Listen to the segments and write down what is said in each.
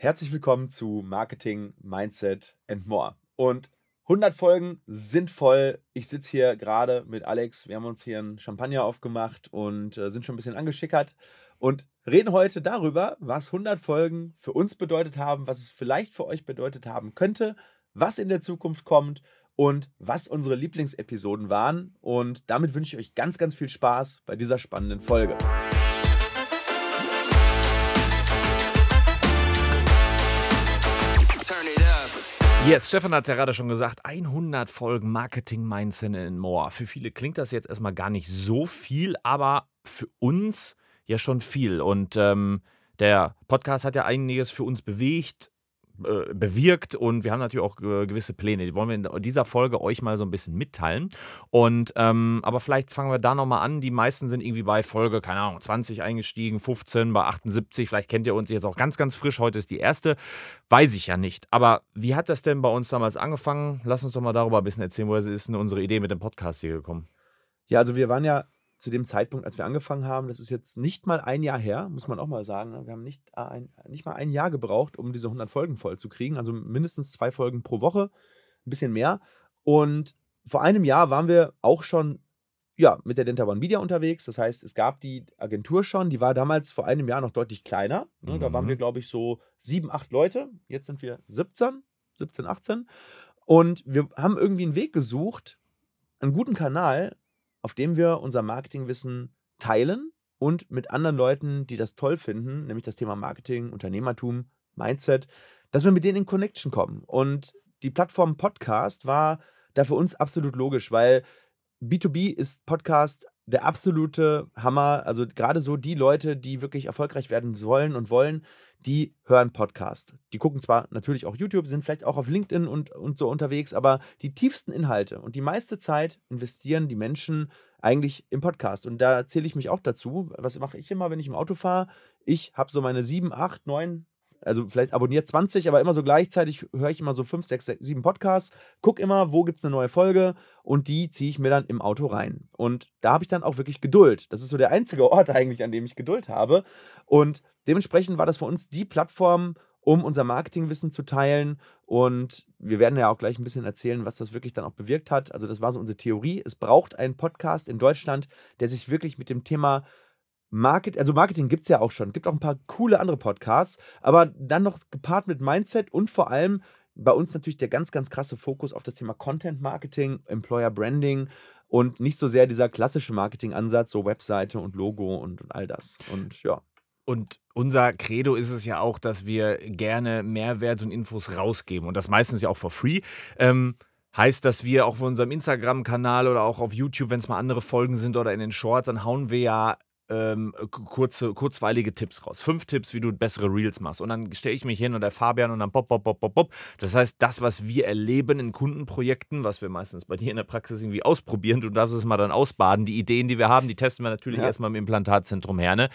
herzlich willkommen zu Marketing, Mindset and More. Und 100 Folgen sind voll. Ich sitze hier gerade mit Alex. Wir haben uns hier ein Champagner aufgemacht und äh, sind schon ein bisschen angeschickert und reden heute darüber, was 100 Folgen für uns bedeutet haben, was es vielleicht für euch bedeutet haben könnte, was in der Zukunft kommt und was unsere Lieblingsepisoden waren. Und damit wünsche ich euch ganz, ganz viel Spaß bei dieser spannenden Folge. Yes, Stefan hat es ja gerade schon gesagt, 100 Folgen Marketing, Mindset and More. Für viele klingt das jetzt erstmal gar nicht so viel, aber für uns ja schon viel. Und ähm, der Podcast hat ja einiges für uns bewegt, äh, bewirkt und wir haben natürlich auch äh, gewisse Pläne. Die wollen wir in dieser Folge euch mal so ein bisschen mitteilen. Und ähm, aber vielleicht fangen wir da nochmal an. Die meisten sind irgendwie bei Folge, keine Ahnung, 20 eingestiegen, 15, bei 78. Vielleicht kennt ihr uns jetzt auch ganz, ganz frisch. Heute ist die erste. Weiß ich ja nicht. Aber wie hat das denn bei uns damals angefangen? Lass uns doch mal darüber ein bisschen erzählen. Woher ist denn unsere Idee mit dem Podcast hier gekommen? Ja, also wir waren ja zu dem Zeitpunkt, als wir angefangen haben, das ist jetzt nicht mal ein Jahr her, muss man auch mal sagen. Ne? Wir haben nicht, ein, nicht mal ein Jahr gebraucht, um diese 100 Folgen voll zu kriegen. Also mindestens zwei Folgen pro Woche, ein bisschen mehr. Und vor einem Jahr waren wir auch schon ja, mit der Denta One Media unterwegs. Das heißt, es gab die Agentur schon, die war damals vor einem Jahr noch deutlich kleiner. Ne? Mhm. Da waren wir, mhm. glaube ich, so sieben, acht Leute. Jetzt sind wir 17, 17, 18. Und wir haben irgendwie einen Weg gesucht, einen guten Kanal, auf dem wir unser Marketingwissen teilen und mit anderen Leuten, die das toll finden, nämlich das Thema Marketing, Unternehmertum, Mindset, dass wir mit denen in Connection kommen. Und die Plattform Podcast war da für uns absolut logisch, weil B2B ist Podcast der absolute Hammer. Also gerade so die Leute, die wirklich erfolgreich werden sollen und wollen, die hören Podcast. Die gucken zwar natürlich auch YouTube, sind vielleicht auch auf LinkedIn und, und so unterwegs, aber die tiefsten Inhalte und die meiste Zeit investieren die Menschen eigentlich im Podcast. Und da zähle ich mich auch dazu. Was mache ich immer, wenn ich im Auto fahre? Ich habe so meine sieben, acht, neun also vielleicht abonniert 20, aber immer so gleichzeitig höre ich immer so 5, 6, 7 Podcasts, gucke immer, wo gibt es eine neue Folge und die ziehe ich mir dann im Auto rein. Und da habe ich dann auch wirklich Geduld. Das ist so der einzige Ort eigentlich, an dem ich Geduld habe. Und dementsprechend war das für uns die Plattform, um unser Marketingwissen zu teilen. Und wir werden ja auch gleich ein bisschen erzählen, was das wirklich dann auch bewirkt hat. Also das war so unsere Theorie. Es braucht einen Podcast in Deutschland, der sich wirklich mit dem Thema Market, also Marketing gibt es ja auch schon. Es gibt auch ein paar coole andere Podcasts, aber dann noch gepaart mit Mindset und vor allem bei uns natürlich der ganz, ganz krasse Fokus auf das Thema Content Marketing, Employer Branding und nicht so sehr dieser klassische Marketing-Ansatz, so Webseite und Logo und, und all das. Und ja. Und unser Credo ist es ja auch, dass wir gerne Mehrwert und Infos rausgeben und das meistens ja auch for free. Ähm, heißt, dass wir auch auf unserem Instagram-Kanal oder auch auf YouTube, wenn es mal andere Folgen sind oder in den Shorts, dann hauen wir ja ähm, kurze, kurzweilige Tipps raus. Fünf Tipps, wie du bessere Reels machst. Und dann stelle ich mich hin und der Fabian und dann pop, pop, pop, pop, pop. Das heißt, das, was wir erleben in Kundenprojekten, was wir meistens bei dir in der Praxis irgendwie ausprobieren, du darfst es mal dann ausbaden. Die Ideen, die wir haben, die testen wir natürlich ja. erstmal im Implantatzentrum Herne.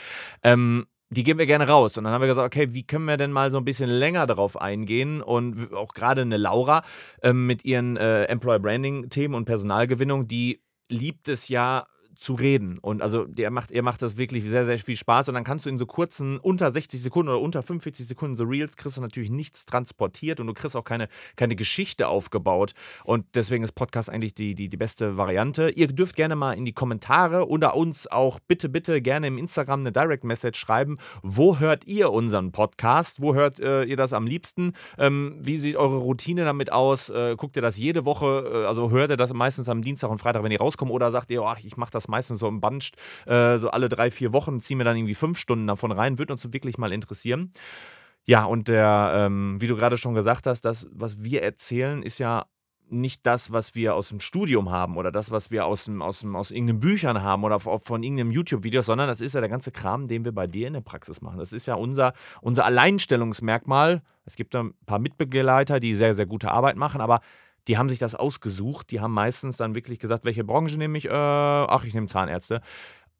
Ähm, die geben wir gerne raus. Und dann haben wir gesagt, okay, wie können wir denn mal so ein bisschen länger darauf eingehen? Und auch gerade eine Laura ähm, mit ihren äh, Employer Branding Themen und Personalgewinnung, die liebt es ja zu reden. Und also der macht, ihr macht das wirklich sehr, sehr viel Spaß. Und dann kannst du in so kurzen, unter 60 Sekunden oder unter 45 Sekunden so Reels, kriegst du natürlich nichts transportiert und du kriegst auch keine, keine Geschichte aufgebaut. Und deswegen ist Podcast eigentlich die, die, die beste Variante. Ihr dürft gerne mal in die Kommentare oder uns auch bitte, bitte gerne im Instagram eine Direct Message schreiben. Wo hört ihr unseren Podcast? Wo hört äh, ihr das am liebsten? Ähm, wie sieht eure Routine damit aus? Äh, guckt ihr das jede Woche? Äh, also hört ihr das meistens am Dienstag und Freitag, wenn ihr rauskommt? Oder sagt ihr, oh, ich mache das meistens so im Bunch, äh, so alle drei, vier Wochen, ziehen wir dann irgendwie fünf Stunden davon rein. Würde uns wirklich mal interessieren. Ja, und der, ähm, wie du gerade schon gesagt hast, das, was wir erzählen, ist ja nicht das, was wir aus dem Studium haben oder das, was wir aus, dem, aus, dem, aus irgendeinen Büchern haben oder von irgendeinem YouTube-Video, sondern das ist ja der ganze Kram, den wir bei dir in der Praxis machen. Das ist ja unser, unser Alleinstellungsmerkmal. Es gibt ein paar Mitbegleiter, die sehr, sehr gute Arbeit machen, aber die haben sich das ausgesucht. Die haben meistens dann wirklich gesagt, welche Branche nehme ich? Äh, ach, ich nehme Zahnärzte.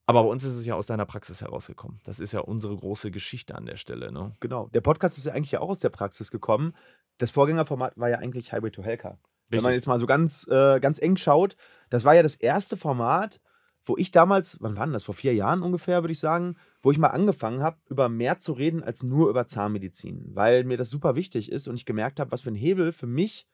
Aber bei uns ist es ja aus deiner Praxis herausgekommen. Das ist ja unsere große Geschichte an der Stelle. Ne? Genau. Der Podcast ist ja eigentlich ja auch aus der Praxis gekommen. Das Vorgängerformat war ja eigentlich Highway to Helka. Wenn man jetzt mal so ganz, äh, ganz eng schaut, das war ja das erste Format, wo ich damals, wann war denn das? Vor vier Jahren ungefähr, würde ich sagen, wo ich mal angefangen habe, über mehr zu reden als nur über Zahnmedizin, weil mir das super wichtig ist und ich gemerkt habe, was für ein Hebel für mich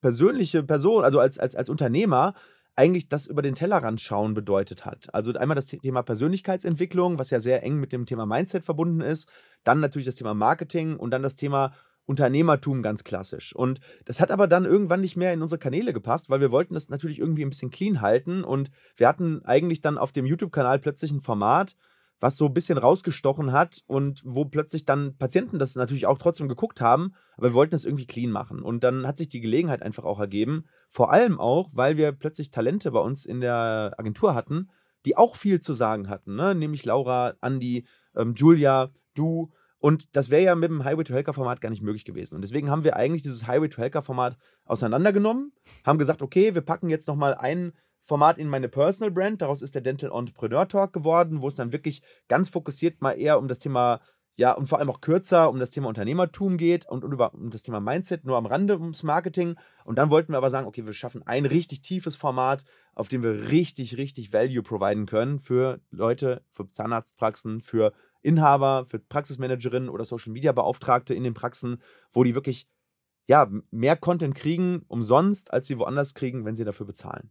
persönliche Person, also als, als, als Unternehmer, eigentlich das über den Tellerrand schauen bedeutet hat. Also einmal das Thema Persönlichkeitsentwicklung, was ja sehr eng mit dem Thema Mindset verbunden ist, dann natürlich das Thema Marketing und dann das Thema Unternehmertum ganz klassisch. Und das hat aber dann irgendwann nicht mehr in unsere Kanäle gepasst, weil wir wollten das natürlich irgendwie ein bisschen clean halten und wir hatten eigentlich dann auf dem YouTube-Kanal plötzlich ein Format, was so ein bisschen rausgestochen hat und wo plötzlich dann Patienten das natürlich auch trotzdem geguckt haben, aber wir wollten es irgendwie clean machen. Und dann hat sich die Gelegenheit einfach auch ergeben, vor allem auch, weil wir plötzlich Talente bei uns in der Agentur hatten, die auch viel zu sagen hatten, ne? nämlich Laura, Andi, ähm, Julia, du. Und das wäre ja mit dem Highway to Helker Format gar nicht möglich gewesen. Und deswegen haben wir eigentlich dieses Highway to Helker Format auseinandergenommen, haben gesagt, okay, wir packen jetzt nochmal einen Format in meine Personal Brand. Daraus ist der Dental Entrepreneur Talk geworden, wo es dann wirklich ganz fokussiert mal eher um das Thema, ja, und vor allem auch kürzer um das Thema Unternehmertum geht und, und über, um das Thema Mindset, nur am Rande ums Marketing. Und dann wollten wir aber sagen, okay, wir schaffen ein richtig tiefes Format, auf dem wir richtig, richtig Value providen können für Leute, für Zahnarztpraxen, für Inhaber, für Praxismanagerinnen oder Social Media Beauftragte in den Praxen, wo die wirklich ja, mehr Content kriegen umsonst, als sie woanders kriegen, wenn sie dafür bezahlen.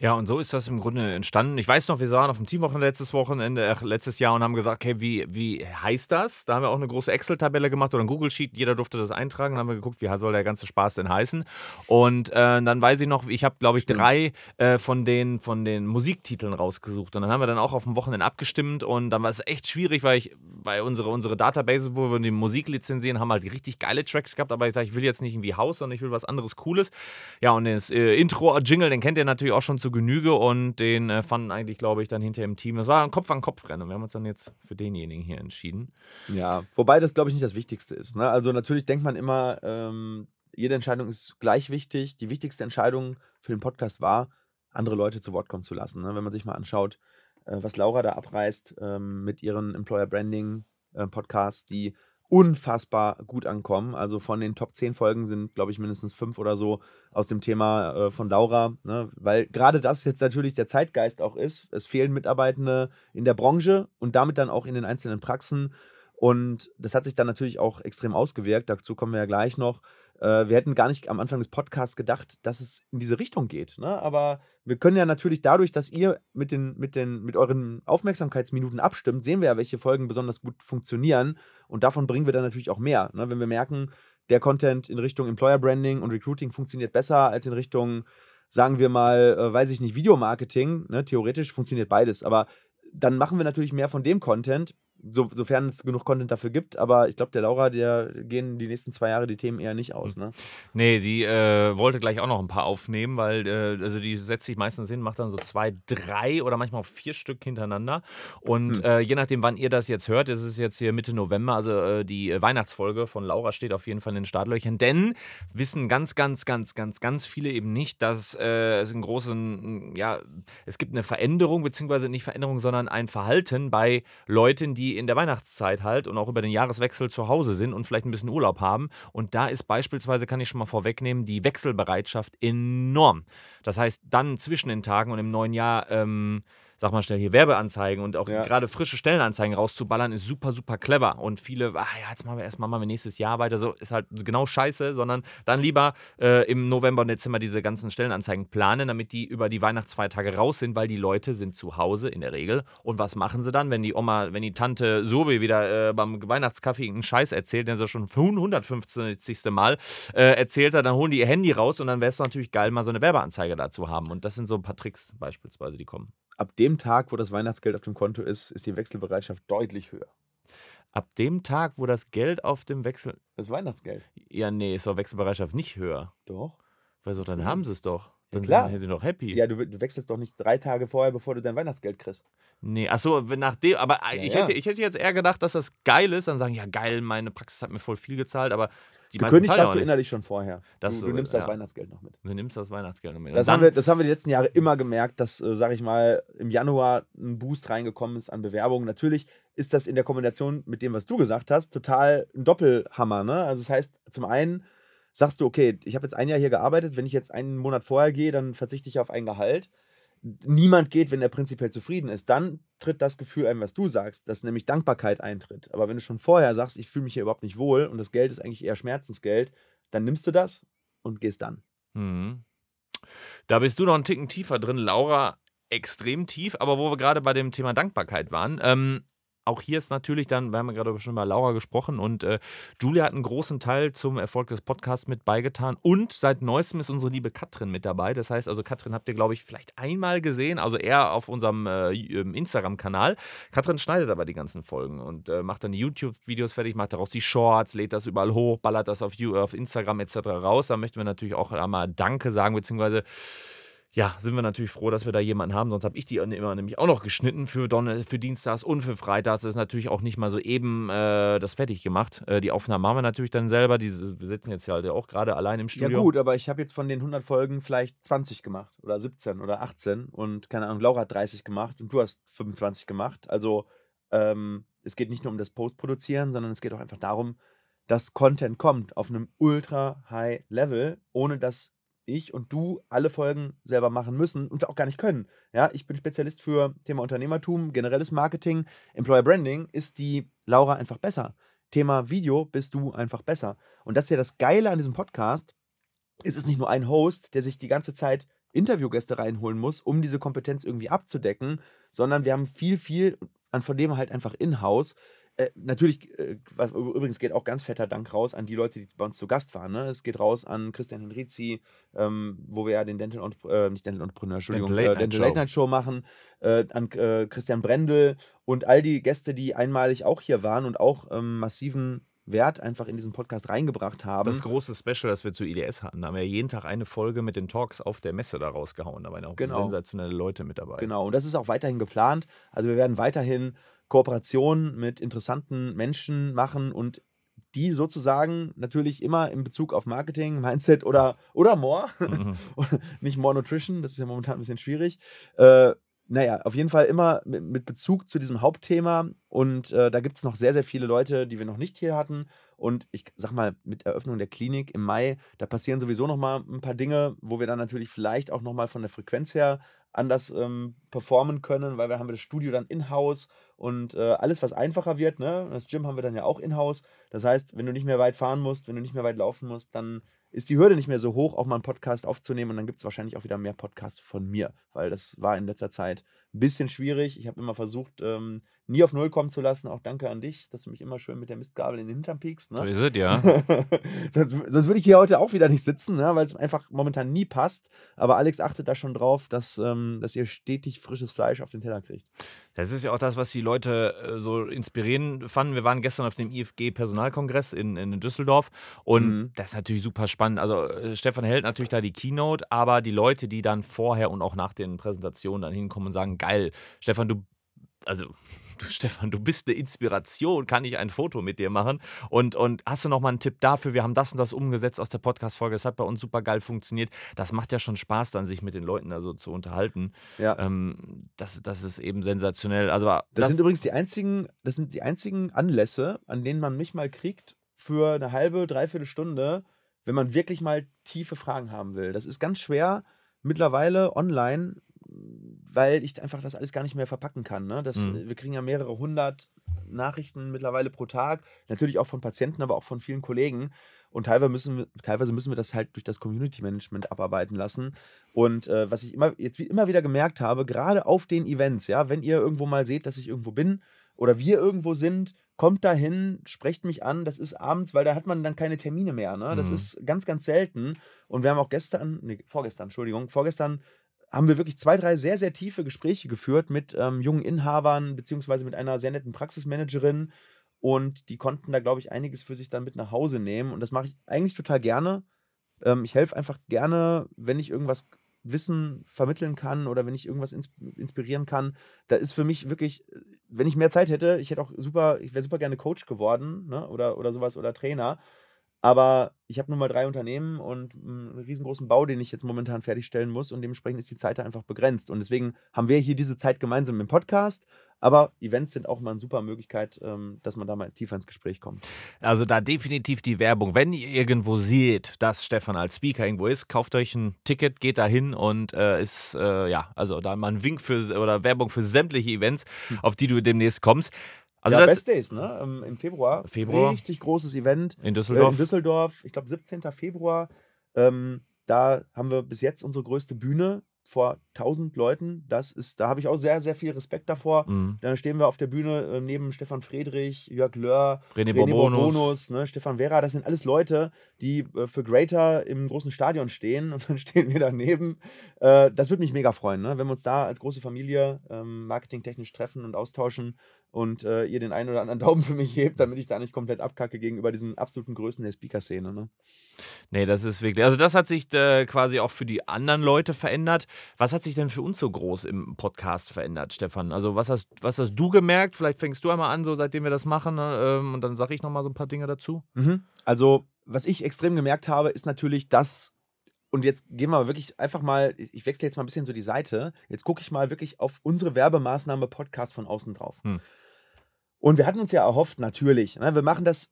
Ja, und so ist das im Grunde entstanden. Ich weiß noch, wir waren auf dem Teamwochenende letztes Wochenende, äh, letztes Jahr und haben gesagt, okay, wie, wie heißt das? Da haben wir auch eine große Excel-Tabelle gemacht oder ein Google-Sheet. Jeder durfte das eintragen. Dann haben wir geguckt, wie soll der ganze Spaß denn heißen? Und äh, dann weiß ich noch, ich habe, glaube ich, drei äh, von, den, von den Musiktiteln rausgesucht. Und dann haben wir dann auch auf dem Wochenende abgestimmt. Und dann war es echt schwierig, weil ich, weil unsere, unsere Database, wo wir die Musik lizenzieren, haben halt richtig geile Tracks gehabt. Aber ich sage, ich will jetzt nicht irgendwie Haus, sondern ich will was anderes Cooles. Ja, und das äh, Intro-Jingle, den kennt ihr natürlich auch schon zu Genüge und den äh, fanden eigentlich, glaube ich, dann hinter im Team. Das war ein Kopf-an-Kopf-Rennen. Wir haben uns dann jetzt für denjenigen hier entschieden. Ja, wobei das, glaube ich, nicht das Wichtigste ist. Ne? Also natürlich denkt man immer, ähm, jede Entscheidung ist gleich wichtig. Die wichtigste Entscheidung für den Podcast war, andere Leute zu Wort kommen zu lassen. Ne? Wenn man sich mal anschaut, äh, was Laura da abreißt ähm, mit ihren Employer Branding äh, Podcasts, die unfassbar gut ankommen. Also von den Top 10 Folgen sind, glaube ich, mindestens fünf oder so aus dem Thema äh, von Laura. Ne? Weil gerade das jetzt natürlich der Zeitgeist auch ist. Es fehlen Mitarbeitende in der Branche und damit dann auch in den einzelnen Praxen. Und das hat sich dann natürlich auch extrem ausgewirkt. Dazu kommen wir ja gleich noch. Äh, wir hätten gar nicht am Anfang des Podcasts gedacht, dass es in diese Richtung geht. Ne? Aber wir können ja natürlich dadurch, dass ihr mit, den, mit, den, mit euren Aufmerksamkeitsminuten abstimmt, sehen wir ja, welche Folgen besonders gut funktionieren. Und davon bringen wir dann natürlich auch mehr. Ne? Wenn wir merken, der Content in Richtung Employer Branding und Recruiting funktioniert besser als in Richtung, sagen wir mal, äh, weiß ich nicht, Videomarketing. Ne? Theoretisch funktioniert beides. Aber dann machen wir natürlich mehr von dem Content so, sofern es genug Content dafür gibt. Aber ich glaube, der Laura, der gehen die nächsten zwei Jahre die Themen eher nicht aus. Ne? Nee, die äh, wollte gleich auch noch ein paar aufnehmen, weil äh, also die setzt sich meistens hin, macht dann so zwei, drei oder manchmal auch vier Stück hintereinander. Und hm. äh, je nachdem, wann ihr das jetzt hört, ist es jetzt hier Mitte November, also äh, die Weihnachtsfolge von Laura steht auf jeden Fall in den Startlöchern. Denn wissen ganz, ganz, ganz, ganz, ganz viele eben nicht, dass äh, es einen großen, ja, es gibt eine Veränderung, beziehungsweise nicht Veränderung, sondern ein Verhalten bei Leuten, die in der Weihnachtszeit halt und auch über den Jahreswechsel zu Hause sind und vielleicht ein bisschen Urlaub haben. Und da ist beispielsweise, kann ich schon mal vorwegnehmen, die Wechselbereitschaft enorm. Das heißt, dann zwischen den Tagen und im neuen Jahr ähm, sag mal schnell hier Werbeanzeigen und auch ja. gerade frische Stellenanzeigen rauszuballern, ist super, super clever. Und viele, ach ja, jetzt machen wir erstmal mal nächstes Jahr weiter. So ist halt genau scheiße, sondern dann lieber äh, im November und Dezember diese ganzen Stellenanzeigen planen, damit die über die Weihnachtsfeiertage raus sind, weil die Leute sind zu Hause in der Regel. Und was machen sie dann, wenn die Oma, wenn die Tante Sobe wieder äh, beim Weihnachtskaffee einen Scheiß erzählt, den sie schon 150. Mal äh, erzählt hat, dann holen die ihr Handy raus und dann wäre es natürlich geil, mal so eine Werbeanzeige dazu haben. Und das sind so ein paar Tricks beispielsweise, die kommen ab dem Tag, wo das Weihnachtsgeld auf dem Konto ist, ist die Wechselbereitschaft deutlich höher. Ab dem Tag, wo das Geld auf dem Wechsel. Das Weihnachtsgeld. Ja, nee, ist doch Wechselbereitschaft nicht höher. Doch. Weil so, dann haben sie es doch. Dann ja, klar. sind sie doch happy. Ja, du, du, wechselst doch nicht drei Tage vorher, bevor du dein Weihnachtsgeld kriegst. Nee, achso, nachdem, aber ja, ich, ja. Hätte, ich hätte jetzt eher gedacht, dass das geil ist, dann sagen, ja geil, meine Praxis hat mir voll viel gezahlt, aber die Gekündigt hast du innerlich schon vorher. Das du, du nimmst das Weihnachtsgeld noch mit. Du nimmst das Weihnachtsgeld noch mit. Das, haben wir, das haben wir die letzten Jahre immer gemerkt, dass, äh, sag ich mal, im Januar ein Boost reingekommen ist an Bewerbungen. Natürlich ist das in der Kombination mit dem, was du gesagt hast, total ein Doppelhammer. Ne? Also das heißt, zum einen sagst du, okay, ich habe jetzt ein Jahr hier gearbeitet, wenn ich jetzt einen Monat vorher gehe, dann verzichte ich auf ein Gehalt. Niemand geht, wenn er prinzipiell zufrieden ist. Dann tritt das Gefühl ein, was du sagst, dass nämlich Dankbarkeit eintritt. Aber wenn du schon vorher sagst, ich fühle mich hier überhaupt nicht wohl und das Geld ist eigentlich eher Schmerzensgeld, dann nimmst du das und gehst dann. Mhm. Da bist du noch einen Ticken tiefer drin, Laura extrem tief, aber wo wir gerade bei dem Thema Dankbarkeit waren, ähm, auch hier ist natürlich dann, wir haben ja gerade schon über Laura gesprochen und äh, Julia hat einen großen Teil zum Erfolg des Podcasts mit beigetan und seit neuestem ist unsere liebe Katrin mit dabei. Das heißt also, Katrin habt ihr, glaube ich, vielleicht einmal gesehen, also eher auf unserem äh, ähm, Instagram-Kanal. Katrin schneidet aber die ganzen Folgen und äh, macht dann die YouTube-Videos fertig, macht daraus die Shorts, lädt das überall hoch, ballert das auf, auf Instagram etc. raus. Da möchten wir natürlich auch einmal Danke sagen, beziehungsweise ja, sind wir natürlich froh, dass wir da jemanden haben. Sonst habe ich die immer nämlich auch noch geschnitten für, Don für Dienstags und für Freitags. Das ist natürlich auch nicht mal so eben äh, das fertig gemacht. Äh, die Aufnahmen haben wir natürlich dann selber. Die, wir sitzen jetzt ja halt auch gerade allein im Studio. Ja, gut, aber ich habe jetzt von den 100 Folgen vielleicht 20 gemacht oder 17 oder 18 und keine Ahnung, Laura hat 30 gemacht und du hast 25 gemacht. Also, ähm, es geht nicht nur um das Postproduzieren, sondern es geht auch einfach darum, dass Content kommt auf einem ultra high Level, ohne dass ich und du alle Folgen selber machen müssen und auch gar nicht können. Ja, ich bin Spezialist für Thema Unternehmertum, generelles Marketing, Employer Branding. Ist die Laura einfach besser? Thema Video bist du einfach besser. Und das ist ja das Geile an diesem Podcast. Es ist nicht nur ein Host, der sich die ganze Zeit Interviewgäste reinholen muss, um diese Kompetenz irgendwie abzudecken, sondern wir haben viel, viel an von dem halt einfach in-house. Äh, natürlich, äh, was, übrigens geht auch ganz fetter Dank raus an die Leute, die bei uns zu Gast waren. Ne? Es geht raus an Christian Henrizi, ähm, wo wir ja den Dental und äh, nicht Dental Entrepreneur, Entschuldigung, Dental Late, äh, Dental Late Night Show machen, äh, an Christian Brendel und all die Gäste, die einmalig auch hier waren und auch ähm, massiven Wert einfach in diesen Podcast reingebracht haben. Das große Special, das wir zu IDS hatten, da haben wir jeden Tag eine Folge mit den Talks auf der Messe da rausgehauen. Da waren auch genau. sensationelle Leute mit dabei. Genau, und das ist auch weiterhin geplant. Also wir werden weiterhin Kooperationen mit interessanten Menschen machen und die sozusagen natürlich immer in Bezug auf Marketing, Mindset oder, oder More, mhm. nicht More Nutrition, das ist ja momentan ein bisschen schwierig. Äh, naja, auf jeden Fall immer mit, mit Bezug zu diesem Hauptthema und äh, da gibt es noch sehr, sehr viele Leute, die wir noch nicht hier hatten und ich sag mal, mit Eröffnung der Klinik im Mai, da passieren sowieso noch mal ein paar Dinge, wo wir dann natürlich vielleicht auch noch mal von der Frequenz her anders ähm, performen können, weil wir haben das Studio dann in-house und äh, alles, was einfacher wird, ne? Das Gym haben wir dann ja auch in-house. Das heißt, wenn du nicht mehr weit fahren musst, wenn du nicht mehr weit laufen musst, dann ist die Hürde nicht mehr so hoch, auch mal einen Podcast aufzunehmen. Und dann gibt es wahrscheinlich auch wieder mehr Podcasts von mir, weil das war in letzter Zeit ein bisschen schwierig. Ich habe immer versucht, ähm, nie auf Null kommen zu lassen. Auch danke an dich, dass du mich immer schön mit der Mistgabel in den Hintern piekst. Ne? So ist es, ja. sonst, sonst würde ich hier heute auch wieder nicht sitzen, ne? weil es einfach momentan nie passt. Aber Alex achtet da schon drauf, dass, ähm, dass ihr stetig frisches Fleisch auf den Teller kriegt. Das ist ja auch das, was die Leute äh, so inspirierend fanden. Wir waren gestern auf dem IFG-Personalkongress in, in Düsseldorf und mhm. das ist natürlich super spannend. Also äh, Stefan hält natürlich da die Keynote, aber die Leute, die dann vorher und auch nach den Präsentationen dann hinkommen und sagen, geil, Stefan, du also du Stefan, du bist eine Inspiration, kann ich ein Foto mit dir machen? Und, und hast du noch mal einen Tipp dafür? Wir haben das und das umgesetzt aus der Podcast-Folge, es hat bei uns super geil funktioniert. Das macht ja schon Spaß, dann sich mit den Leuten also zu unterhalten. Ja. Ähm, das, das ist eben sensationell. Also, das, das sind übrigens die einzigen, das sind die einzigen Anlässe, an denen man mich mal kriegt für eine halbe, dreiviertel Stunde, wenn man wirklich mal tiefe Fragen haben will. Das ist ganz schwer mittlerweile online weil ich einfach das alles gar nicht mehr verpacken kann. Ne? Das, mhm. Wir kriegen ja mehrere hundert Nachrichten mittlerweile pro Tag, natürlich auch von Patienten, aber auch von vielen Kollegen. Und teilweise müssen wir, teilweise müssen wir das halt durch das Community Management abarbeiten lassen. Und äh, was ich immer, jetzt wie immer wieder gemerkt habe, gerade auf den Events, ja, wenn ihr irgendwo mal seht, dass ich irgendwo bin oder wir irgendwo sind, kommt dahin, sprecht mich an. Das ist abends, weil da hat man dann keine Termine mehr. Ne? Das mhm. ist ganz, ganz selten. Und wir haben auch gestern, nee, vorgestern, Entschuldigung, vorgestern haben wir wirklich zwei, drei sehr, sehr tiefe Gespräche geführt mit ähm, jungen Inhabern, beziehungsweise mit einer sehr netten Praxismanagerin. Und die konnten da, glaube ich, einiges für sich dann mit nach Hause nehmen. Und das mache ich eigentlich total gerne. Ähm, ich helfe einfach gerne, wenn ich irgendwas Wissen vermitteln kann oder wenn ich irgendwas ins inspirieren kann. Da ist für mich wirklich, wenn ich mehr Zeit hätte, ich hätte auch super, ich wäre super gerne Coach geworden ne? oder, oder sowas oder Trainer. Aber ich habe nun mal drei Unternehmen und einen riesengroßen Bau, den ich jetzt momentan fertigstellen muss und dementsprechend ist die Zeit da einfach begrenzt. Und deswegen haben wir hier diese Zeit gemeinsam im Podcast, Aber Events sind auch mal eine super Möglichkeit, ähm, dass man da mal tiefer ins Gespräch kommt. Also da definitiv die Werbung. Wenn ihr irgendwo seht, dass Stefan als Speaker irgendwo ist, kauft euch ein Ticket, geht da hin und äh, ist, äh, ja, also da mal ein Wink für oder Werbung für sämtliche Events, hm. auf die du demnächst kommst. Also ja, Best Days, ne? Im Februar. Februar. Richtig großes Event. In Düsseldorf. Äh, in Düsseldorf. Ich glaube, 17. Februar. Ähm, da haben wir bis jetzt unsere größte Bühne vor 1000 Leuten. Das ist, da habe ich auch sehr, sehr viel Respekt davor. Mhm. Dann stehen wir auf der Bühne äh, neben Stefan Friedrich, Jörg Löhr, René, René Bourbonus, ne, Stefan Vera. Das sind alles Leute, die äh, für Greater im großen Stadion stehen und dann stehen wir daneben. Das würde mich mega freuen, ne? wenn wir uns da als große Familie ähm, marketingtechnisch treffen und austauschen und äh, ihr den einen oder anderen Daumen für mich hebt, damit ich da nicht komplett abkacke gegenüber diesen absoluten Größen der Speaker-Szene. Ne? Nee, das ist wirklich. Also, das hat sich äh, quasi auch für die anderen Leute verändert. Was hat sich denn für uns so groß im Podcast verändert, Stefan? Also, was hast, was hast du gemerkt? Vielleicht fängst du einmal an, so seitdem wir das machen, ne? ähm, und dann sage ich nochmal so ein paar Dinge dazu. Mhm. Also, was ich extrem gemerkt habe, ist natürlich, dass und jetzt gehen wir wirklich einfach mal, ich wechsle jetzt mal ein bisschen so die Seite. Jetzt gucke ich mal wirklich auf unsere Werbemaßnahme Podcast von außen drauf. Hm. Und wir hatten uns ja erhofft, natürlich, ne, wir machen das,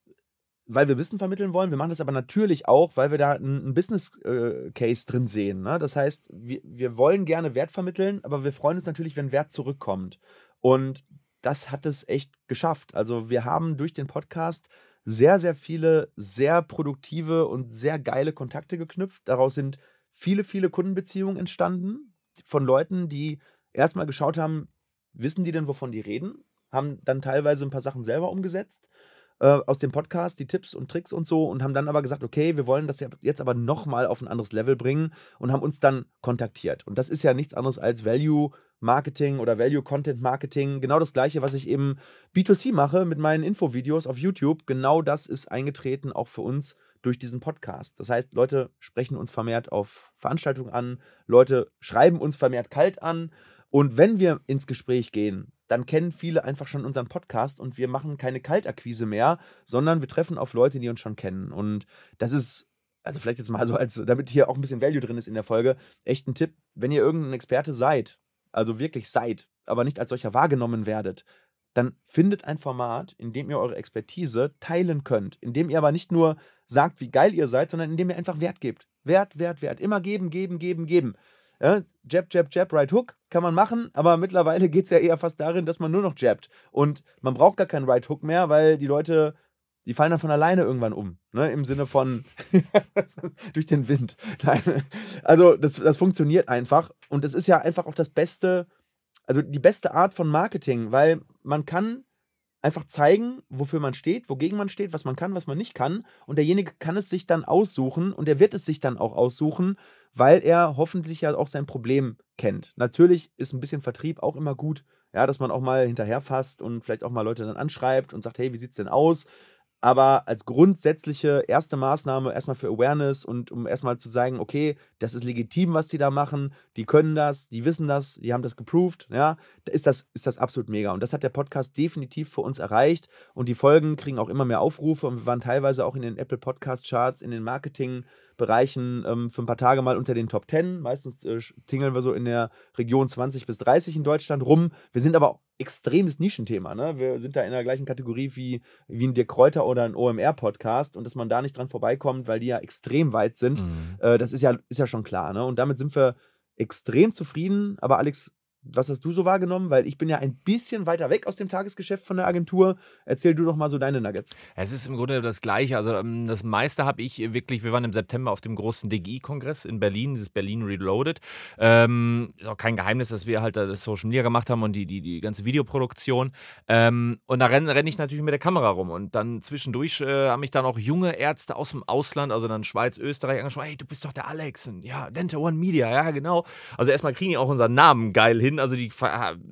weil wir Wissen vermitteln wollen, wir machen das aber natürlich auch, weil wir da einen Business äh, Case drin sehen. Ne? Das heißt, wir, wir wollen gerne Wert vermitteln, aber wir freuen uns natürlich, wenn Wert zurückkommt. Und das hat es echt geschafft. Also wir haben durch den Podcast sehr, sehr viele sehr produktive und sehr geile Kontakte geknüpft. Daraus sind viele, viele Kundenbeziehungen entstanden von Leuten, die erstmal geschaut haben, wissen die denn, wovon die reden? Haben dann teilweise ein paar Sachen selber umgesetzt äh, aus dem Podcast, die Tipps und Tricks und so und haben dann aber gesagt, okay, wir wollen das jetzt aber nochmal auf ein anderes Level bringen und haben uns dann kontaktiert. Und das ist ja nichts anderes als Value Marketing oder Value Content Marketing. Genau das gleiche, was ich eben B2C mache mit meinen Infovideos auf YouTube. Genau das ist eingetreten auch für uns durch diesen Podcast. Das heißt, Leute sprechen uns vermehrt auf Veranstaltungen an, Leute schreiben uns vermehrt kalt an. Und wenn wir ins Gespräch gehen, dann kennen viele einfach schon unseren Podcast und wir machen keine Kaltakquise mehr, sondern wir treffen auf Leute, die uns schon kennen. Und das ist, also vielleicht jetzt mal so als, damit hier auch ein bisschen Value drin ist in der Folge, echt ein Tipp, wenn ihr irgendein Experte seid, also wirklich seid, aber nicht als solcher wahrgenommen werdet, dann findet ein Format, in dem ihr eure Expertise teilen könnt, in dem ihr aber nicht nur sagt, wie geil ihr seid, sondern in dem ihr einfach Wert gebt. Wert, Wert, Wert. Immer geben, geben, geben, geben. Ja, jab, jab, jab, right hook kann man machen, aber mittlerweile geht es ja eher fast darin, dass man nur noch jabbt. Und man braucht gar keinen right hook mehr, weil die Leute, die fallen dann von alleine irgendwann um. Ne? Im Sinne von durch den Wind. Nein. Also das, das funktioniert einfach. Und es ist ja einfach auch das Beste, also die beste Art von Marketing, weil man kann einfach zeigen, wofür man steht, wogegen man steht, was man kann, was man nicht kann. Und derjenige kann es sich dann aussuchen und er wird es sich dann auch aussuchen, weil er hoffentlich ja auch sein Problem kennt. Natürlich ist ein bisschen Vertrieb auch immer gut, ja, dass man auch mal hinterherfasst und vielleicht auch mal Leute dann anschreibt und sagt, hey, wie sieht's denn aus? aber als grundsätzliche erste Maßnahme erstmal für Awareness und um erstmal zu sagen, okay, das ist legitim, was die da machen, die können das, die wissen das, die haben das geproved, ja, ist das, ist das absolut mega. Und das hat der Podcast definitiv für uns erreicht und die Folgen kriegen auch immer mehr Aufrufe und wir waren teilweise auch in den Apple Podcast Charts, in den Marketing Bereichen ähm, für ein paar Tage mal unter den Top 10. Meistens äh, tingeln wir so in der Region 20 bis 30 in Deutschland rum. Wir sind aber extremes Nischenthema. Ne? Wir sind da in der gleichen Kategorie wie, wie ein Dirk Kräuter oder ein OMR-Podcast und dass man da nicht dran vorbeikommt, weil die ja extrem weit sind, mhm. äh, das ist ja, ist ja schon klar. Ne? Und damit sind wir extrem zufrieden. Aber Alex, was hast du so wahrgenommen? Weil ich bin ja ein bisschen weiter weg aus dem Tagesgeschäft von der Agentur. Erzähl du doch mal so deine Nuggets. Es ist im Grunde das Gleiche. Also ähm, das meiste habe ich wirklich, wir waren im September auf dem großen DGI-Kongress in Berlin, dieses Berlin Reloaded. Ähm, ist auch kein Geheimnis, dass wir halt das Social Media gemacht haben und die, die, die ganze Videoproduktion. Ähm, und da renne renn ich natürlich mit der Kamera rum. Und dann zwischendurch äh, haben mich dann auch junge Ärzte aus dem Ausland, also dann Schweiz, Österreich, angesprochen, hey, du bist doch der Alex. Und ja, Denta One Media, ja genau. Also erstmal kriegen die auch unseren Namen geil hin hin. Also die,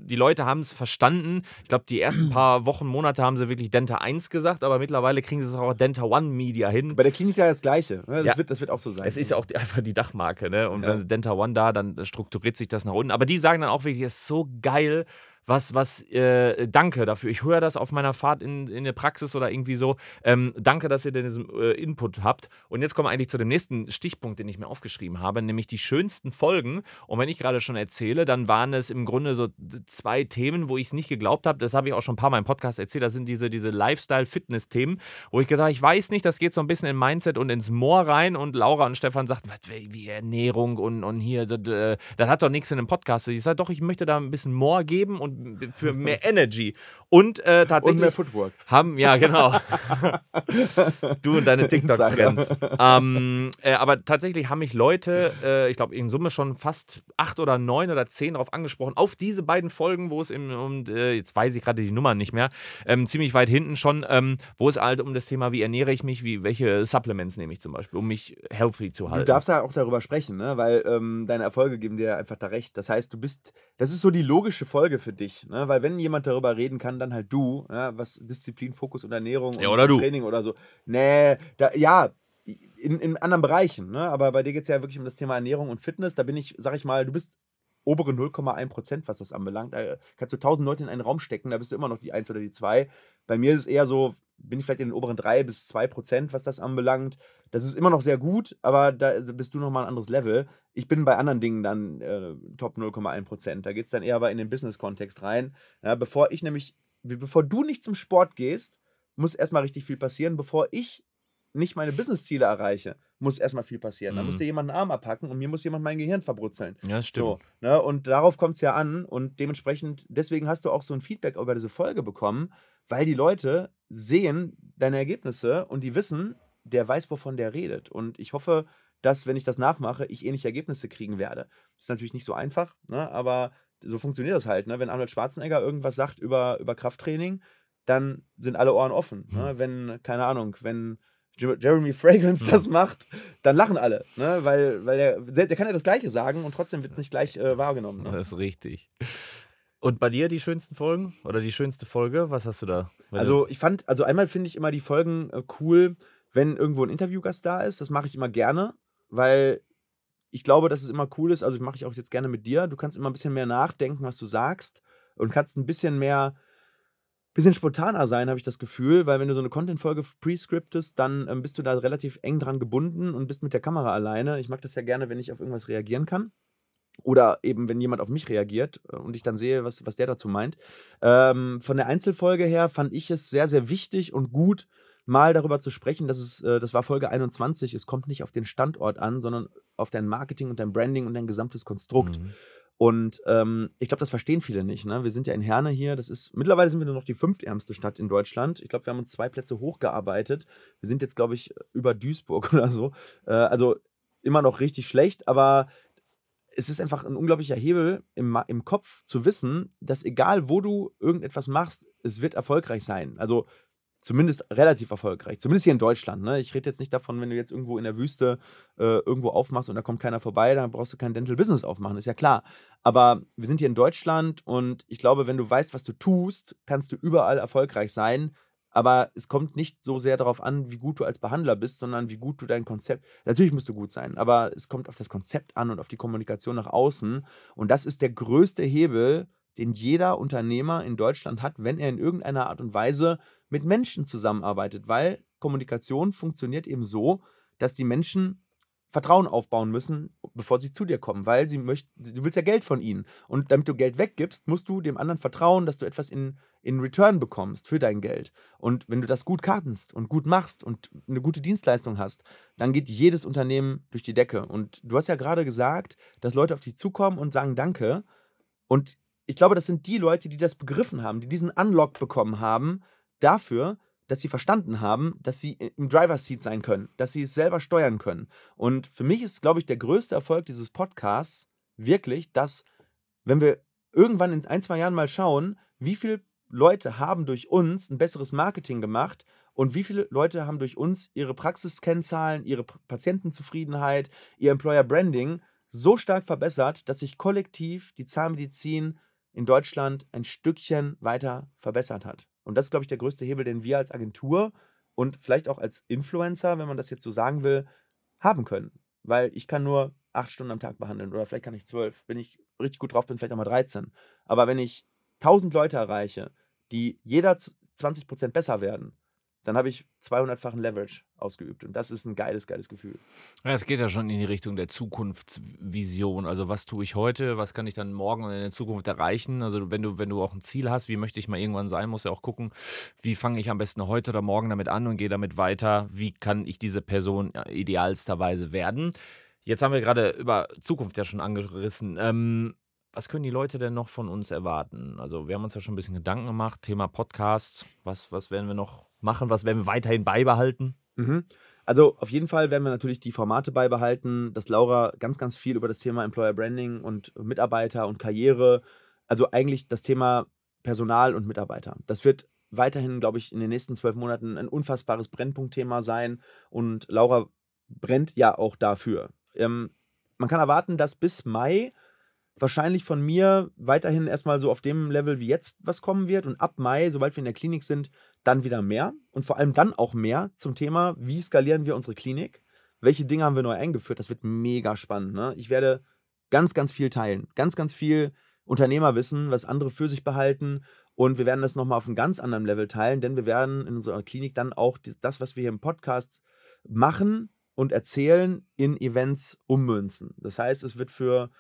die Leute haben es verstanden. Ich glaube, die ersten paar Wochen, Monate haben sie wirklich Denta 1 gesagt, aber mittlerweile kriegen sie es auch Denta One Media hin. Bei der Klinik ja das Gleiche. Ne? Das, ja. wird, das wird auch so sein. Es ist ja auch die, einfach die Dachmarke. Ne? Und ja. wenn Denta One da, dann strukturiert sich das nach unten. Aber die sagen dann auch wirklich, es ist so geil, was, was, äh, danke dafür. Ich höre das auf meiner Fahrt in, in der Praxis oder irgendwie so. Ähm, danke, dass ihr diesen äh, Input habt. Und jetzt kommen wir eigentlich zu dem nächsten Stichpunkt, den ich mir aufgeschrieben habe, nämlich die schönsten Folgen. Und wenn ich gerade schon erzähle, dann waren es im Grunde so zwei Themen, wo ich es nicht geglaubt habe. Das habe ich auch schon ein paar Mal im Podcast erzählt. Das sind diese, diese Lifestyle-Fitness-Themen, wo ich gesagt habe, ich weiß nicht, das geht so ein bisschen in Mindset und ins Moor rein. Und Laura und Stefan sagten, wie Ernährung und, und hier, das, äh, das hat doch nichts in einem Podcast. Ich sage doch, ich möchte da ein bisschen Moor geben und für mehr Energy. Und äh, tatsächlich. Und mehr Footwork. Haben, ja, genau. du und deine TikTok-Trends. ähm, äh, aber tatsächlich haben mich Leute, äh, ich glaube in Summe schon fast acht oder neun oder zehn darauf angesprochen, auf diese beiden Folgen, wo es im, um, äh, jetzt weiß ich gerade die Nummer nicht mehr, ähm, ziemlich weit hinten schon, ähm, wo es halt um das Thema, wie ernähre ich mich, wie, welche Supplements nehme ich zum Beispiel, um mich healthy zu halten. Du darfst ja auch darüber sprechen, ne? weil ähm, deine Erfolge geben dir einfach da recht. Das heißt, du bist, das ist so die logische Folge für dich, ne? weil wenn jemand darüber reden kann, dann halt du, ja? was Disziplin, Fokus und Ernährung ja, oder und Training oder so. Nee, da, ja, in, in anderen Bereichen, ne? aber bei dir geht es ja wirklich um das Thema Ernährung und Fitness. Da bin ich, sag ich mal, du bist obere 0,1 Prozent, was das anbelangt. Da kannst du 1000 Leute in einen Raum stecken, da bist du immer noch die 1 oder die 2. Bei mir ist es eher so, bin ich vielleicht in den oberen 3 bis 2 Prozent, was das anbelangt. Das ist immer noch sehr gut, aber da bist du nochmal ein anderes Level. Ich bin bei anderen Dingen dann äh, Top 0,1 Prozent. Da geht es dann eher aber in den Business-Kontext rein. Ja, bevor ich nämlich, bevor du nicht zum Sport gehst, muss erstmal richtig viel passieren. Bevor ich nicht meine Business-Ziele erreiche, muss erstmal viel passieren. Mhm. Da muss dir jemand einen Arm abpacken und mir muss jemand mein Gehirn verbrutzeln. Ja, stimmt. So, ne? Und darauf kommt es ja an und dementsprechend, deswegen hast du auch so ein Feedback über diese Folge bekommen, weil die Leute sehen deine Ergebnisse und die wissen, der weiß, wovon der redet. Und ich hoffe, dass, wenn ich das nachmache, ich ähnliche Ergebnisse kriegen werde. Das ist natürlich nicht so einfach, ne? aber so funktioniert das halt. Ne? Wenn Arnold Schwarzenegger irgendwas sagt über, über Krafttraining, dann sind alle Ohren offen. Ne? Wenn, keine Ahnung, wenn Jeremy Fragrance das macht, dann lachen alle. Ne? Weil, weil der, der kann ja das Gleiche sagen und trotzdem wird es nicht gleich äh, wahrgenommen. Ne? Das ist richtig. Und bei dir die schönsten Folgen oder die schönste Folge? Was hast du da? Also ich fand, also einmal finde ich immer die Folgen äh, cool, wenn irgendwo ein Interviewgast da ist. Das mache ich immer gerne, weil ich glaube, dass es immer cool ist. Also mache ich auch jetzt gerne mit dir. Du kannst immer ein bisschen mehr nachdenken, was du sagst und kannst ein bisschen mehr bisschen spontaner sein, habe ich das Gefühl, weil wenn du so eine Content-Folge prescriptest, dann ähm, bist du da relativ eng dran gebunden und bist mit der Kamera alleine. Ich mag das ja gerne, wenn ich auf irgendwas reagieren kann. Oder eben, wenn jemand auf mich reagiert äh, und ich dann sehe, was, was der dazu meint. Ähm, von der Einzelfolge her fand ich es sehr, sehr wichtig und gut, mal darüber zu sprechen, dass es, äh, das war Folge 21, es kommt nicht auf den Standort an, sondern auf dein Marketing und dein Branding und dein gesamtes Konstrukt. Mhm. Und ähm, ich glaube, das verstehen viele nicht. Ne? Wir sind ja in Herne hier. Das ist mittlerweile sind wir nur noch die fünftärmste Stadt in Deutschland. Ich glaube, wir haben uns zwei Plätze hochgearbeitet. Wir sind jetzt, glaube ich, über Duisburg oder so. Äh, also immer noch richtig schlecht, aber es ist einfach ein unglaublicher Hebel im, im Kopf zu wissen, dass egal wo du irgendetwas machst, es wird erfolgreich sein. Also zumindest relativ erfolgreich. Zumindest hier in Deutschland. Ne? Ich rede jetzt nicht davon, wenn du jetzt irgendwo in der Wüste äh, irgendwo aufmachst und da kommt keiner vorbei, dann brauchst du kein Dental Business aufmachen, ist ja klar. Aber wir sind hier in Deutschland und ich glaube, wenn du weißt, was du tust, kannst du überall erfolgreich sein. Aber es kommt nicht so sehr darauf an, wie gut du als Behandler bist, sondern wie gut du dein Konzept. Natürlich musst du gut sein, aber es kommt auf das Konzept an und auf die Kommunikation nach außen. Und das ist der größte Hebel, den jeder Unternehmer in Deutschland hat, wenn er in irgendeiner Art und Weise mit Menschen zusammenarbeitet, weil Kommunikation funktioniert eben so, dass die Menschen Vertrauen aufbauen müssen, bevor sie zu dir kommen, weil sie möchten, du willst ja Geld von ihnen. Und damit du Geld weggibst, musst du dem anderen vertrauen, dass du etwas in, in Return bekommst für dein Geld. Und wenn du das gut kartenst und gut machst und eine gute Dienstleistung hast, dann geht jedes Unternehmen durch die Decke. Und du hast ja gerade gesagt, dass Leute auf dich zukommen und sagen Danke. Und ich glaube, das sind die Leute, die das begriffen haben, die diesen Unlock bekommen haben, dafür, dass sie verstanden haben, dass sie im Driver's Seat sein können, dass sie es selber steuern können. Und für mich ist, glaube ich, der größte Erfolg dieses Podcasts wirklich, dass, wenn wir irgendwann in ein, zwei Jahren mal schauen, wie viele Leute haben durch uns ein besseres Marketing gemacht und wie viele Leute haben durch uns ihre Praxiskennzahlen, ihre Patientenzufriedenheit, ihr Employer Branding so stark verbessert, dass sich kollektiv die Zahnmedizin in Deutschland ein Stückchen weiter verbessert hat. Und das ist, glaube ich, der größte Hebel, den wir als Agentur und vielleicht auch als Influencer, wenn man das jetzt so sagen will, haben können. Weil ich kann nur acht Stunden am Tag behandeln oder vielleicht kann ich zwölf. Wenn ich richtig gut drauf bin, vielleicht auch mal 13. Aber wenn ich 1000 Leute erreiche, die jeder 20% besser werden, dann habe ich 200-fachen Leverage ausgeübt. Und das ist ein geiles, geiles Gefühl. Ja, es geht ja schon in die Richtung der Zukunftsvision. Also was tue ich heute, was kann ich dann morgen und in der Zukunft erreichen? Also wenn du, wenn du auch ein Ziel hast, wie möchte ich mal irgendwann sein, musst du ja auch gucken, wie fange ich am besten heute oder morgen damit an und gehe damit weiter, wie kann ich diese Person idealsterweise werden. Jetzt haben wir gerade über Zukunft ja schon angerissen. Ähm, was können die Leute denn noch von uns erwarten? Also, wir haben uns ja schon ein bisschen Gedanken gemacht, Thema Podcast. Was, was werden wir noch machen? Was werden wir weiterhin beibehalten? Mhm. Also, auf jeden Fall werden wir natürlich die Formate beibehalten, dass Laura ganz, ganz viel über das Thema Employer Branding und Mitarbeiter und Karriere, also eigentlich das Thema Personal und Mitarbeiter. Das wird weiterhin, glaube ich, in den nächsten zwölf Monaten ein unfassbares Brennpunktthema sein und Laura brennt ja auch dafür. Ähm, man kann erwarten, dass bis Mai wahrscheinlich von mir weiterhin erstmal so auf dem Level wie jetzt was kommen wird und ab Mai, sobald wir in der Klinik sind, dann wieder mehr und vor allem dann auch mehr zum Thema, wie skalieren wir unsere Klinik, welche Dinge haben wir neu eingeführt, das wird mega spannend. Ne? Ich werde ganz, ganz viel teilen, ganz, ganz viel Unternehmerwissen, was andere für sich behalten und wir werden das nochmal auf einem ganz anderen Level teilen, denn wir werden in unserer Klinik dann auch das, was wir hier im Podcast machen und erzählen, in Events ummünzen. Das heißt, es wird für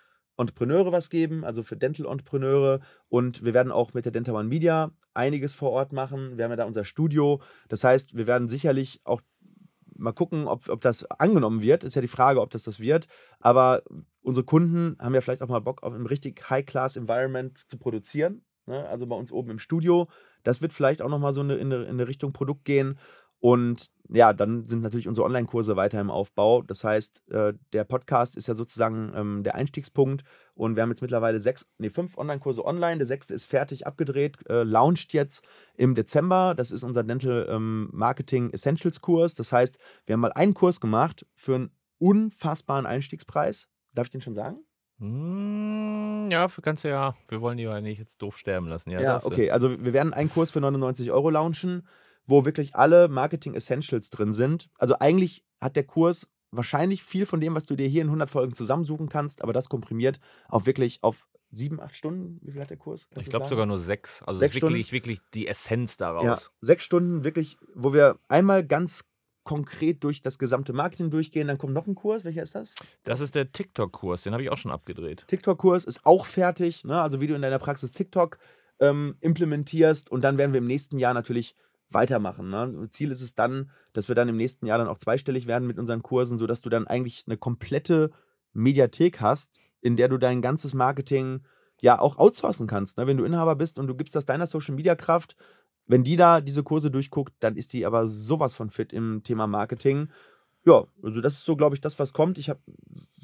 Entrepreneure was geben, also für Dental-Entrepreneure. Und wir werden auch mit der Dental One Media einiges vor Ort machen. Wir haben ja da unser Studio. Das heißt, wir werden sicherlich auch mal gucken, ob, ob das angenommen wird. Ist ja die Frage, ob das das wird. Aber unsere Kunden haben ja vielleicht auch mal Bock auf ein richtig High-Class-Environment zu produzieren. Ne? Also bei uns oben im Studio. Das wird vielleicht auch nochmal so in, eine, in eine Richtung Produkt gehen. Und ja, dann sind natürlich unsere Online-Kurse weiter im Aufbau. Das heißt, äh, der Podcast ist ja sozusagen ähm, der Einstiegspunkt. Und wir haben jetzt mittlerweile sechs, nee, fünf Online-Kurse online. Der sechste ist fertig abgedreht, äh, launcht jetzt im Dezember. Das ist unser Dental ähm, Marketing Essentials Kurs. Das heißt, wir haben mal einen Kurs gemacht für einen unfassbaren Einstiegspreis. Darf ich den schon sagen? Hm, ja, kannst du ja. Wir wollen die ja nicht jetzt doof sterben lassen. Ja, ja okay. Also, wir werden einen Kurs für 99 Euro launchen wo wirklich alle Marketing Essentials drin sind. Also eigentlich hat der Kurs wahrscheinlich viel von dem, was du dir hier in 100 Folgen zusammensuchen kannst, aber das komprimiert auf wirklich auf sieben, acht Stunden. Wie viel hat der Kurs? Kannst ich glaube sogar nur sechs. Also sechs wirklich, Stunden. wirklich die Essenz daraus. Ja, sechs Stunden wirklich, wo wir einmal ganz konkret durch das gesamte Marketing durchgehen. Dann kommt noch ein Kurs. Welcher ist das? Das ist der TikTok-Kurs. Den habe ich auch schon abgedreht. TikTok-Kurs ist auch fertig. Ne? Also wie du in deiner Praxis TikTok ähm, implementierst. Und dann werden wir im nächsten Jahr natürlich weitermachen. Ne? Ziel ist es dann, dass wir dann im nächsten Jahr dann auch zweistellig werden mit unseren Kursen, sodass du dann eigentlich eine komplette Mediathek hast, in der du dein ganzes Marketing ja auch outsourcen kannst. Ne? Wenn du Inhaber bist und du gibst das deiner Social Media Kraft, wenn die da diese Kurse durchguckt, dann ist die aber sowas von fit im Thema Marketing. Ja, also das ist so, glaube ich, das, was kommt. Ich habe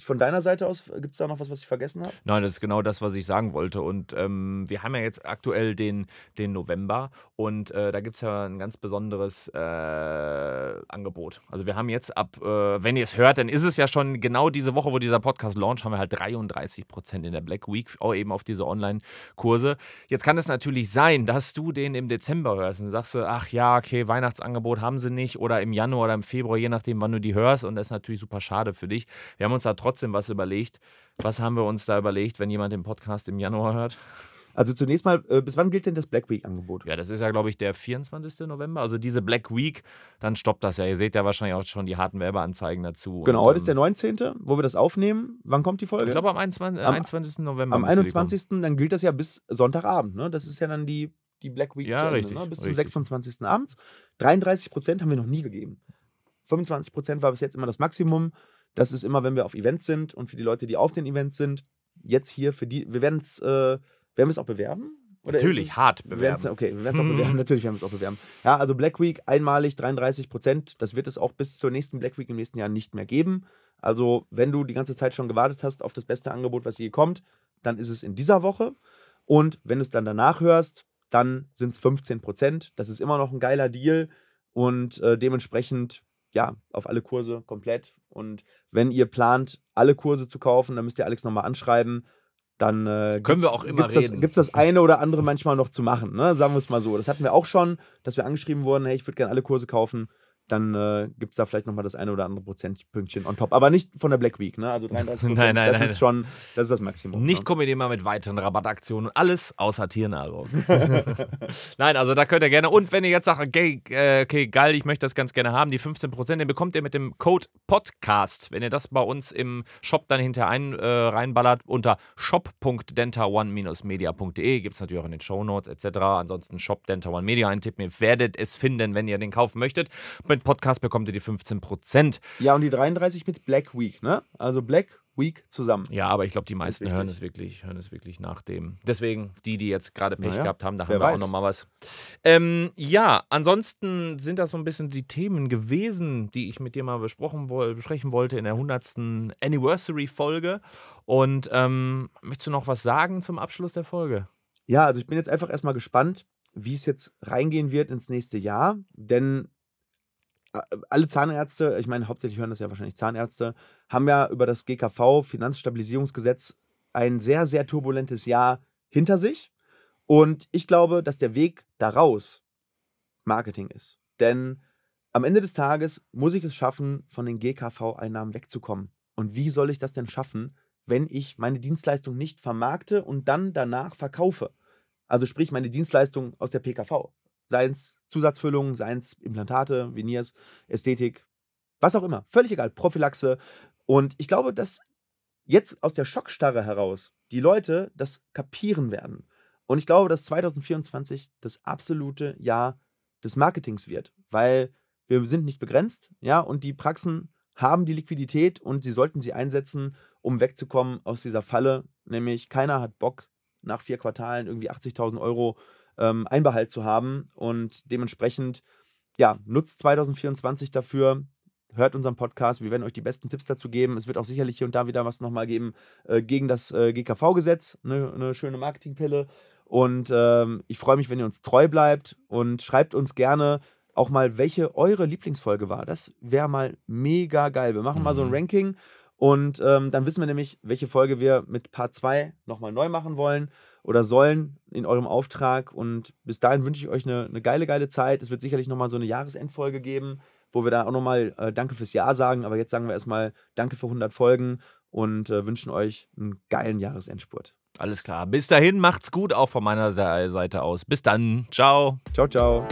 von deiner Seite aus, gibt es da noch was, was ich vergessen habe? Nein, das ist genau das, was ich sagen wollte. Und ähm, wir haben ja jetzt aktuell den, den November und äh, da gibt es ja ein ganz besonderes äh, Angebot. Also wir haben jetzt ab, äh, wenn ihr es hört, dann ist es ja schon genau diese Woche, wo dieser Podcast launch, haben wir halt 33 Prozent in der Black Week, auch eben auf diese Online-Kurse. Jetzt kann es natürlich sein, dass du den im Dezember hörst und sagst, ach ja, okay, Weihnachtsangebot haben sie nicht oder im Januar oder im Februar, je nachdem, wann du die hörst. Und das ist natürlich super schade für dich. Wir haben uns da trotzdem was überlegt. Was haben wir uns da überlegt, wenn jemand den Podcast im Januar hört? Also zunächst mal, äh, bis wann gilt denn das Black Week-Angebot? Ja, das ist ja, glaube ich, der 24. November. Also diese Black Week, dann stoppt das ja. Ihr seht ja wahrscheinlich auch schon die harten Werbeanzeigen dazu. Genau, heute ist der 19., wo wir das aufnehmen. Wann kommt die Folge? Ich glaube am 21. Am, 21. November. Am 21. Dann gilt das ja bis Sonntagabend. Ne? Das ist ja dann die, die Black Week. Ja, Ende, richtig. Ne? Bis zum richtig. 26. abends. 33 Prozent haben wir noch nie gegeben. 25 Prozent war bis jetzt immer das Maximum. Das ist immer, wenn wir auf Events sind und für die Leute, die auf den Events sind, jetzt hier für die, wir werden es, äh, werden wir es auch bewerben? Oder Natürlich, es, hart bewerben. Okay, wir werden es auch bewerben. Natürlich werden wir es auch bewerben. Ja, also Black Week einmalig 33 Prozent. Das wird es auch bis zur nächsten Black Week im nächsten Jahr nicht mehr geben. Also, wenn du die ganze Zeit schon gewartet hast auf das beste Angebot, was je kommt, dann ist es in dieser Woche. Und wenn du es dann danach hörst, dann sind es 15 Prozent. Das ist immer noch ein geiler Deal. Und äh, dementsprechend ja, auf alle Kurse komplett. Und wenn ihr plant, alle Kurse zu kaufen, dann müsst ihr Alex nochmal anschreiben. Dann äh, können wir auch immer gibt's reden. Gibt es das eine oder andere manchmal noch zu machen, ne? sagen wir es mal so. Das hatten wir auch schon, dass wir angeschrieben wurden, hey, ich würde gerne alle Kurse kaufen. Dann äh, gibt es da vielleicht nochmal das eine oder andere Prozentpünktchen on top. Aber nicht von der Black Week, ne? Also 33 Nein, nein, das nein. ist schon, das ist das Maximum. Nicht ne? kommen wir mal mit weiteren Rabattaktionen. Alles außer Tiernahrung. Nein, also da könnt ihr gerne. Und wenn ihr jetzt sagt, okay, äh, okay, geil, ich möchte das ganz gerne haben, die 15%, den bekommt ihr mit dem Code Podcast. Wenn ihr das bei uns im Shop dann hinterher ein, äh, reinballert, unter shop.denta1-media.de, gibt es natürlich auch in den Shownotes etc. Ansonsten Shop Denta One Media eintippen. Ihr werdet es finden, wenn ihr den kaufen möchtet. Mit Podcast bekommt ihr die 15%. Ja, und die 33 mit Black Week, ne? Also Black Week zusammen. Ja, aber ich glaube, die meisten hören es wirklich, hören es wirklich nach dem. Deswegen, die, die jetzt gerade Pech Naja, gehabt haben, da haben wir auch weiß. nochmal was. Ähm, ja, ansonsten sind das so ein bisschen die Themen gewesen, die ich mit dir mal besprochen, besprechen wollte in der 100. Anniversary-Folge. Und ähm, möchtest du noch was sagen zum Abschluss der Folge? Ja, also ich bin jetzt einfach erstmal gespannt, wie es jetzt reingehen wird ins nächste Jahr, denn alle Zahnärzte, ich meine, hauptsächlich hören das ja wahrscheinlich Zahnärzte, haben ja über das GKV Finanzstabilisierungsgesetz ein sehr, sehr turbulentes Jahr hinter sich. Und ich glaube, dass der Weg daraus Marketing ist. Denn am Ende des Tages muss ich es schaffen, von den GKV-Einnahmen wegzukommen. Und wie soll ich das denn schaffen, wenn ich meine Dienstleistung nicht vermarkte und dann danach verkaufe? Also sprich meine Dienstleistung aus der PKV. Seien es Zusatzfüllungen, seien es Implantate, Veneers, Ästhetik, was auch immer. Völlig egal. Prophylaxe. Und ich glaube, dass jetzt aus der Schockstarre heraus die Leute das kapieren werden. Und ich glaube, dass 2024 das absolute Jahr des Marketings wird, weil wir sind nicht begrenzt, ja, und die Praxen haben die Liquidität und sie sollten sie einsetzen, um wegzukommen aus dieser Falle. Nämlich keiner hat Bock, nach vier Quartalen irgendwie 80.000 Euro ähm, Einbehalt zu haben und dementsprechend, ja, nutzt 2024 dafür, hört unseren Podcast, wir werden euch die besten Tipps dazu geben. Es wird auch sicherlich hier und da wieder was nochmal geben äh, gegen das äh, GKV-Gesetz, eine ne schöne Marketingpille. Und ähm, ich freue mich, wenn ihr uns treu bleibt und schreibt uns gerne auch mal, welche eure Lieblingsfolge war. Das wäre mal mega geil. Wir machen mal so ein Mhm. Ranking und ähm, dann wissen wir nämlich, welche Folge wir mit Part 2 nochmal neu machen wollen oder sollen in eurem Auftrag. Und bis dahin wünsche ich euch eine, eine geile, geile Zeit. Es wird sicherlich nochmal so eine Jahresendfolge geben, wo wir da auch nochmal äh, Danke fürs Jahr sagen. Aber jetzt sagen wir erstmal Danke für 100 Folgen und äh, wünschen euch einen geilen Jahresendspurt. Alles klar. Bis dahin, macht's gut, auch von meiner Se- Seite aus. Bis dann. Ciao. Ciao, ciao.